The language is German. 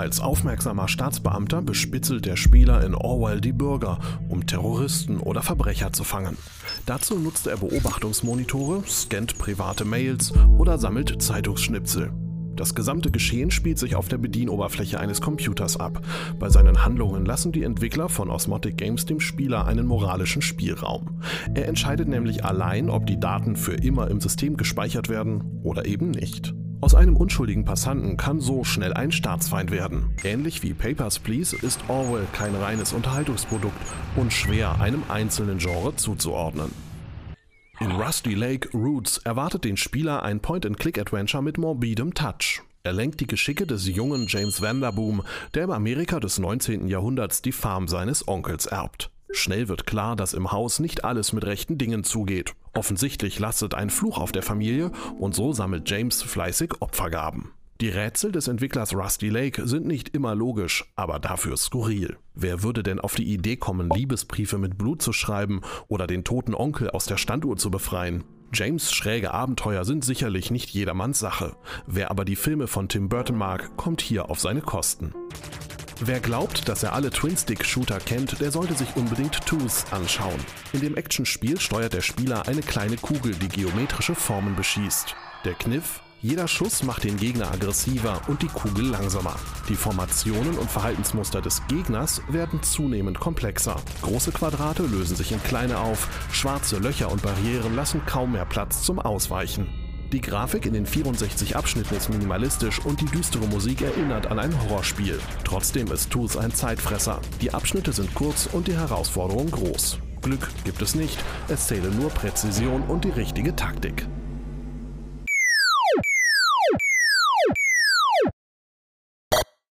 Als aufmerksamer Staatsbeamter bespitzelt der Spieler in Orwell die Bürger, um Terroristen oder Verbrecher zu fangen. Dazu nutzt er Beobachtungsmonitore, scannt private Mails oder sammelt Zeitungsschnipsel. Das gesamte Geschehen spielt sich auf der Bedienoberfläche eines Computers ab. Bei seinen Handlungen lassen die Entwickler von Osmotic Games dem Spieler einen moralischen Spielraum. Er entscheidet nämlich allein, ob die Daten für immer im System gespeichert werden oder eben nicht. Aus einem unschuldigen Passanten kann so schnell ein Staatsfeind werden. Ähnlich wie Papers, Please ist Orwell kein reines Unterhaltungsprodukt und schwer einem einzelnen Genre zuzuordnen. In Rusty Lake Roots erwartet den Spieler ein Point-and-Click-Adventure mit morbidem Touch. Er lenkt die Geschicke des jungen James Vanderboom, der im Amerika des 19. Jahrhunderts die Farm seines Onkels erbt. Schnell wird klar, dass im Haus nicht alles mit rechten Dingen zugeht. Offensichtlich lastet ein Fluch auf der Familie und so sammelt James fleißig Opfergaben. Die Rätsel des Entwicklers Rusty Lake sind nicht immer logisch, aber dafür skurril. Wer würde denn auf die Idee kommen, Liebesbriefe mit Blut zu schreiben oder den toten Onkel aus der Standuhr zu befreien? James schräge Abenteuer sind sicherlich nicht jedermanns Sache. Wer aber die Filme von Tim Burton mag, kommt hier auf seine Kosten. Wer glaubt, dass er alle Twin-Stick-Shooter kennt, der sollte sich unbedingt Tooth anschauen. In dem Actionspiel steuert der Spieler eine kleine Kugel, die geometrische Formen beschießt. Der Kniff? Jeder Schuss macht den Gegner aggressiver und die Kugel langsamer. Die Formationen und Verhaltensmuster des Gegners werden zunehmend komplexer. Große Quadrate lösen sich in kleine auf, schwarze Löcher und Barrieren lassen kaum mehr Platz zum Ausweichen. Die Grafik in den 64 Abschnitten ist minimalistisch und die düstere Musik erinnert an ein Horrorspiel. Trotzdem ist Tools ein Zeitfresser. Die Abschnitte sind kurz und die Herausforderung groß. Glück gibt es nicht, es zähle nur Präzision und die richtige Taktik.